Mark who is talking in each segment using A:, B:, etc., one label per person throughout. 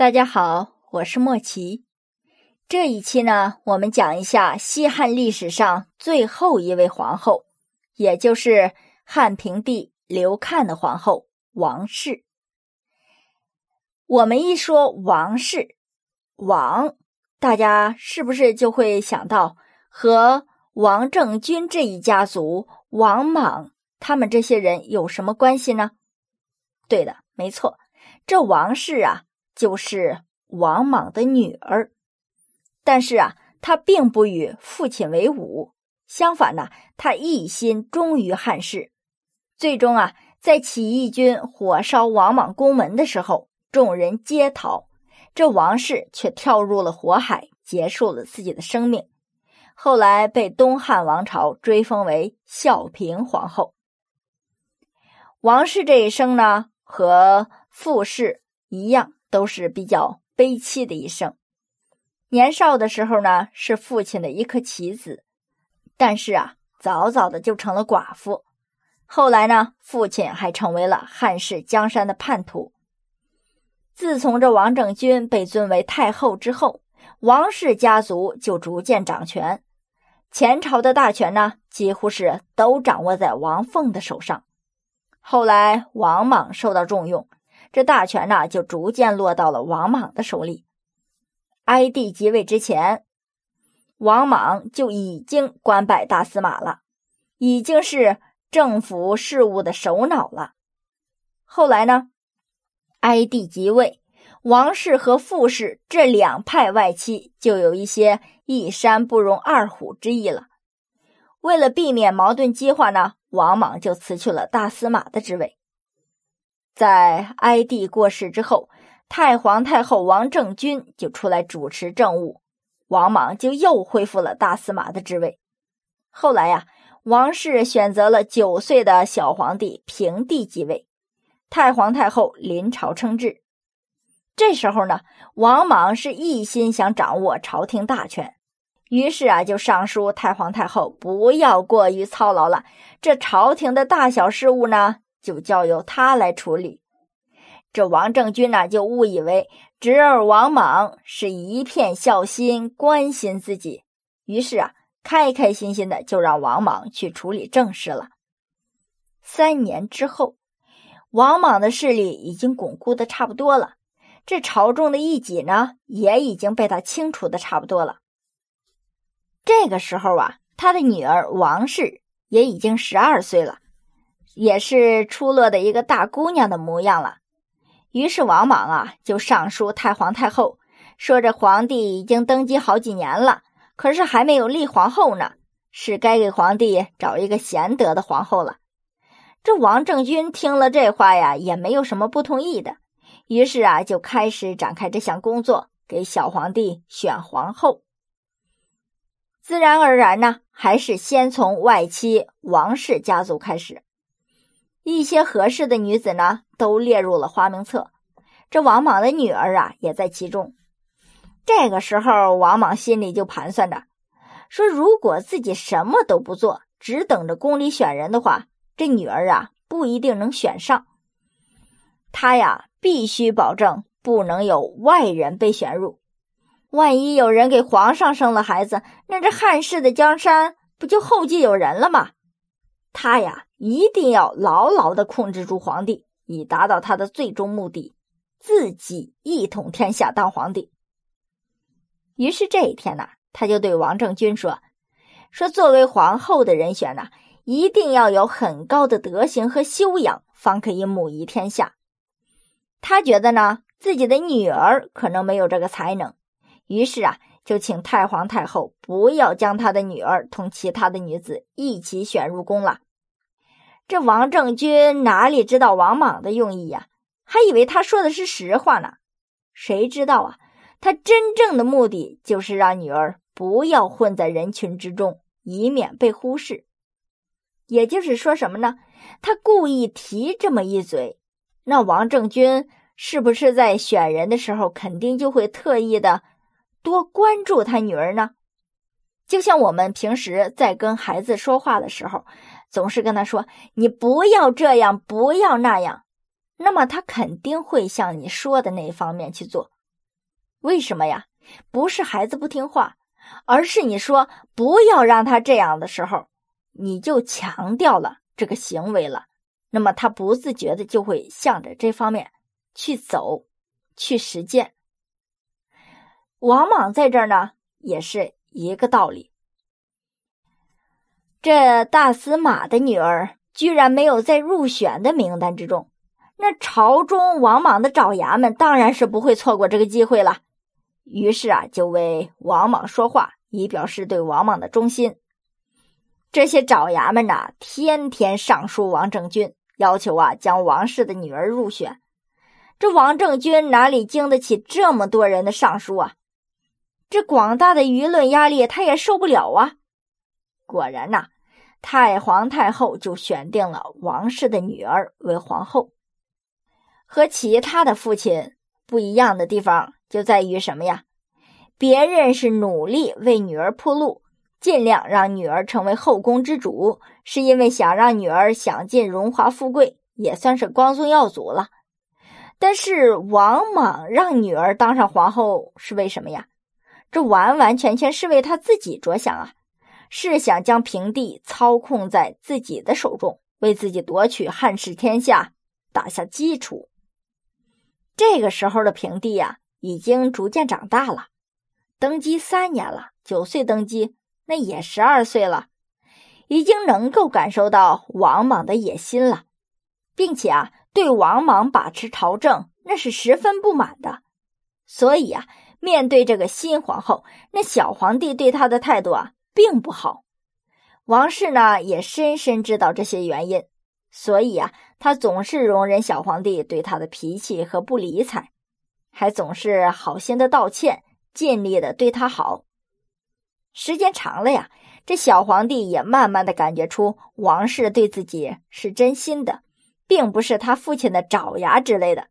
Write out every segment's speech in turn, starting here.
A: 大家好，我是莫奇。这一期呢，我们讲一下西汉历史上最后一位皇后，也就是汉平帝刘看的皇后王氏。我们一说王氏，王，大家是不是就会想到和王政君这一家族、王莽他们这些人有什么关系呢？对的，没错，这王氏啊。就是王莽的女儿，但是啊，她并不与父亲为伍，相反呢，她一心忠于汉室。最终啊，在起义军火烧王莽宫门的时候，众人皆逃，这王氏却跳入了火海，结束了自己的生命。后来被东汉王朝追封为孝平皇后。王氏这一生呢，和傅氏一样。都是比较悲戚的一生。年少的时候呢，是父亲的一颗棋子，但是啊，早早的就成了寡妇。后来呢，父亲还成为了汉室江山的叛徒。自从这王政君被尊为太后之后，王氏家族就逐渐掌权，前朝的大权呢，几乎是都掌握在王凤的手上。后来王莽受到重用。这大权呢，就逐渐落到了王莽的手里。哀帝即位之前，王莽就已经官拜大司马了，已经是政府事务的首脑了。后来呢，哀帝即位，王氏和傅氏这两派外戚就有一些一山不容二虎之意了。为了避免矛盾激化呢，王莽就辞去了大司马的职位。在哀帝过世之后，太皇太后王政君就出来主持政务，王莽就又恢复了大司马的职位。后来呀，王氏选择了九岁的小皇帝平帝继位，太皇太后临朝称制。这时候呢，王莽是一心想掌握朝廷大权，于是啊，就上书太皇太后不要过于操劳了，这朝廷的大小事务呢。就交由他来处理。这王政君呢，就误以为侄儿王莽是一片孝心，关心自己，于是啊，开开心心的就让王莽去处理政事了。三年之后，王莽的势力已经巩固的差不多了，这朝中的异己呢，也已经被他清除的差不多了。这个时候啊，他的女儿王氏也已经十二岁了。也是出落的一个大姑娘的模样了。于是王莽啊，就上书太皇太后，说这皇帝已经登基好几年了，可是还没有立皇后呢，是该给皇帝找一个贤德的皇后了。这王政君听了这话呀，也没有什么不同意的，于是啊，就开始展开这项工作，给小皇帝选皇后。自然而然呢，还是先从外戚王氏家族开始。一些合适的女子呢，都列入了花名册。这王莽的女儿啊，也在其中。这个时候，王莽心里就盘算着，说如果自己什么都不做，只等着宫里选人的话，这女儿啊，不一定能选上。他呀，必须保证不能有外人被选入。万一有人给皇上生了孩子，那这汉室的江山不就后继有人了吗？他呀。一定要牢牢的控制住皇帝，以达到他的最终目的，自己一统天下当皇帝。于是这一天呢，他就对王政君说：“说作为皇后的人选呢，一定要有很高的德行和修养，方可以母仪天下。”他觉得呢，自己的女儿可能没有这个才能，于是啊，就请太皇太后不要将他的女儿同其他的女子一起选入宫了。这王政君哪里知道王莽的用意呀？还以为他说的是实话呢。谁知道啊？他真正的目的就是让女儿不要混在人群之中，以免被忽视。也就是说什么呢？他故意提这么一嘴，那王政君是不是在选人的时候，肯定就会特意的多关注他女儿呢？就像我们平时在跟孩子说话的时候。总是跟他说：“你不要这样，不要那样。”那么他肯定会向你说的那一方面去做，为什么呀？不是孩子不听话，而是你说不要让他这样的时候，你就强调了这个行为了。那么他不自觉的就会向着这方面去走，去实践。王莽在这儿呢，也是一个道理。这大司马的女儿居然没有在入选的名单之中，那朝中王莽的爪牙们当然是不会错过这个机会了。于是啊，就为王莽说话，以表示对王莽的忠心。这些爪牙们呐，天天上书王政君，要求啊将王氏的女儿入选。这王政君哪里经得起这么多人的上书啊？这广大的舆论压力，他也受不了啊！果然呐，太皇太后就选定了王氏的女儿为皇后。和其他的父亲不一样的地方就在于什么呀？别人是努力为女儿铺路，尽量让女儿成为后宫之主，是因为想让女儿享尽荣华富贵，也算是光宗耀祖了。但是王莽让女儿当上皇后是为什么呀？这完完全全是为他自己着想啊！是想将平地操控在自己的手中，为自己夺取汉室天下打下基础。这个时候的平地呀，已经逐渐长大了，登基三年了，九岁登基，那也十二岁了，已经能够感受到王莽的野心了，并且啊，对王莽把持朝政那是十分不满的，所以啊。面对这个新皇后，那小皇帝对她的态度啊，并不好。王氏呢，也深深知道这些原因，所以啊，他总是容忍小皇帝对他的脾气和不理睬，还总是好心的道歉，尽力的对他好。时间长了呀，这小皇帝也慢慢的感觉出王氏对自己是真心的，并不是他父亲的爪牙之类的。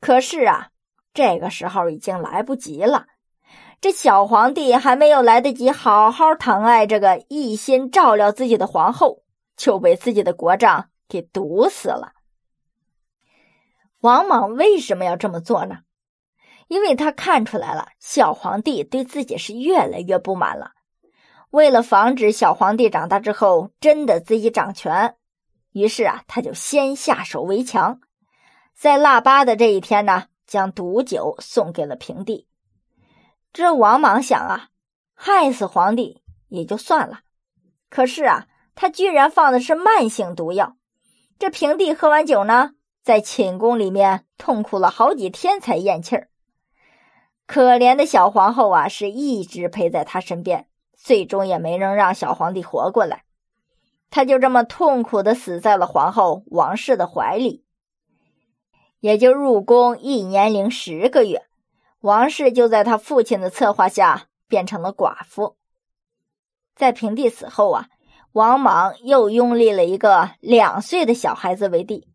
A: 可是啊。这个时候已经来不及了，这小皇帝还没有来得及好好疼爱这个一心照料自己的皇后，就被自己的国丈给毒死了。王莽为什么要这么做呢？因为他看出来了，小皇帝对自己是越来越不满了。为了防止小皇帝长大之后真的自己掌权，于是啊，他就先下手为强，在腊八的这一天呢。将毒酒送给了平帝，这王莽想啊，害死皇帝也就算了，可是啊，他居然放的是慢性毒药。这平帝喝完酒呢，在寝宫里面痛苦了好几天才咽气儿。可怜的小皇后啊，是一直陪在他身边，最终也没能让小皇帝活过来，他就这么痛苦的死在了皇后王氏的怀里。也就入宫一年零十个月，王氏就在他父亲的策划下变成了寡妇。在平帝死后啊，王莽又拥立了一个两岁的小孩子为帝，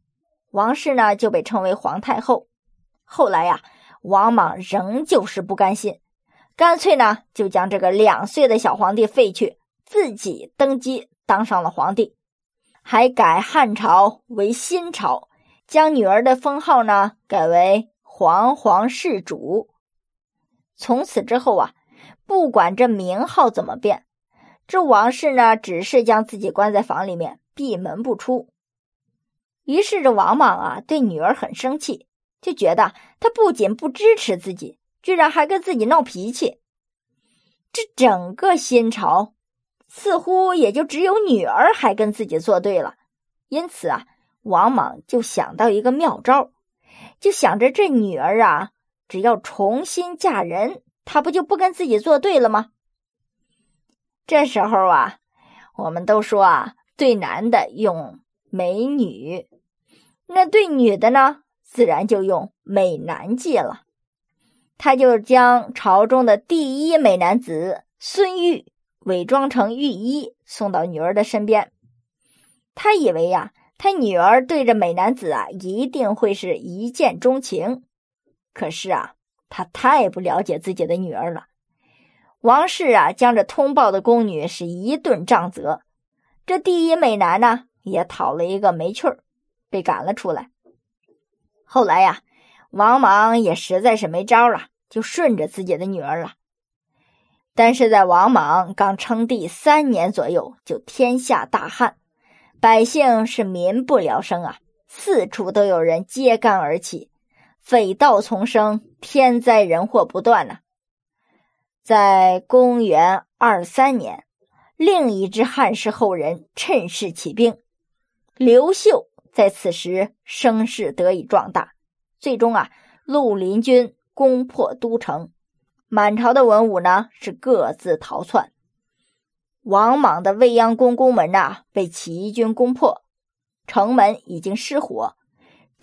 A: 王氏呢就被称为皇太后。后来呀，王莽仍旧是不甘心，干脆呢就将这个两岁的小皇帝废去，自己登基当上了皇帝，还改汉朝为新朝。将女儿的封号呢改为皇皇世主。从此之后啊，不管这名号怎么变，这王氏呢只是将自己关在房里面，闭门不出。于是这王莽啊对女儿很生气，就觉得他不仅不支持自己，居然还跟自己闹脾气。这整个新朝似乎也就只有女儿还跟自己作对了，因此啊。王莽就想到一个妙招，就想着这女儿啊，只要重新嫁人，她不就不跟自己作对了吗？这时候啊，我们都说啊，对男的用美女，那对女的呢，自然就用美男计了。他就将朝中的第一美男子孙玉伪装成御医，送到女儿的身边。他以为呀。他女儿对着美男子啊，一定会是一见钟情。可是啊，他太不了解自己的女儿了。王氏啊，将这通报的宫女是一顿杖责。这第一美男呢，也讨了一个没趣儿，被赶了出来。后来呀，王莽也实在是没招了，就顺着自己的女儿了。但是在王莽刚称帝三年左右，就天下大旱，百姓是民不聊生啊，四处都有人揭竿而起，匪盗丛生，天灾人祸不断呢。在公元二三年，另一支汉室后人趁势起兵，刘秀在此时声势得以壮大，最终啊，绿林军攻破都城。满朝的文武呢是各自逃窜，王莽的未央宫宫门呐被起义军攻破，城门已经失火，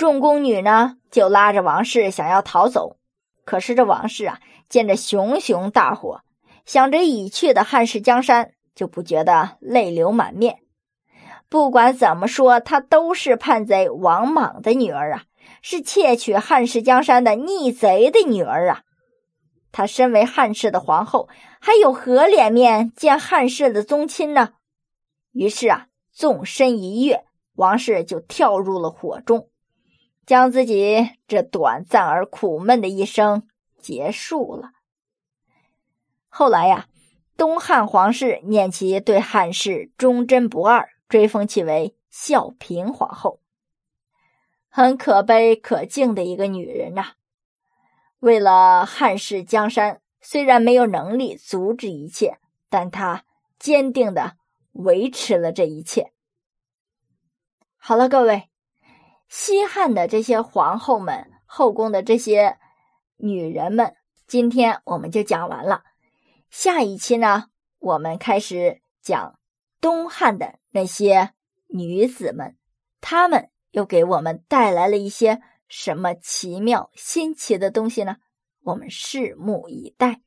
A: 众宫女呢就拉着王氏想要逃走，可是这王氏啊见着熊熊大火，想着已去的汉室江山，就不觉得泪流满面。不管怎么说，她都是叛贼王莽的女儿啊，是窃取汉室江山的逆贼的女儿啊。她身为汉室的皇后，还有何脸面见汉室的宗亲呢？于是啊，纵身一跃，王氏就跳入了火中，将自己这短暂而苦闷的一生结束了。后来呀，东汉皇室念其对汉室忠贞不二，追封其为孝平皇后。很可悲可敬的一个女人呐。为了汉室江山，虽然没有能力阻止一切，但她坚定的维持了这一切。好了，各位，西汉的这些皇后们、后宫的这些女人们，今天我们就讲完了。下一期呢，我们开始讲东汉的那些女子们，她们又给我们带来了一些。什么奇妙新奇的东西呢？我们拭目以待。